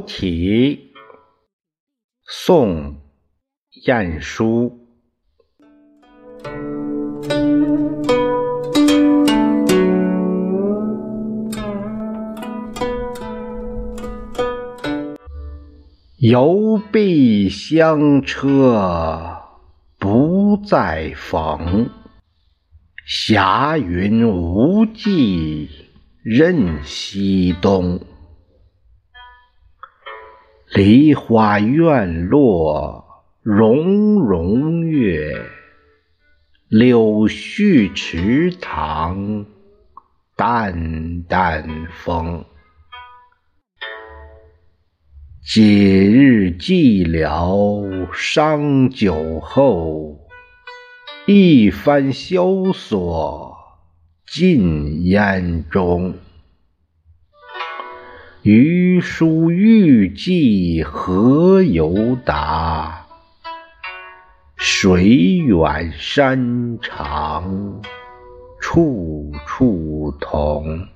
体，宋·晏殊。游壁香车不再逢，霞云无际任西东。梨花院落融融月，柳絮池塘淡淡风。几日寂寥伤酒后，一番萧索尽烟中。余书欲寄何由达？水远山长处处同。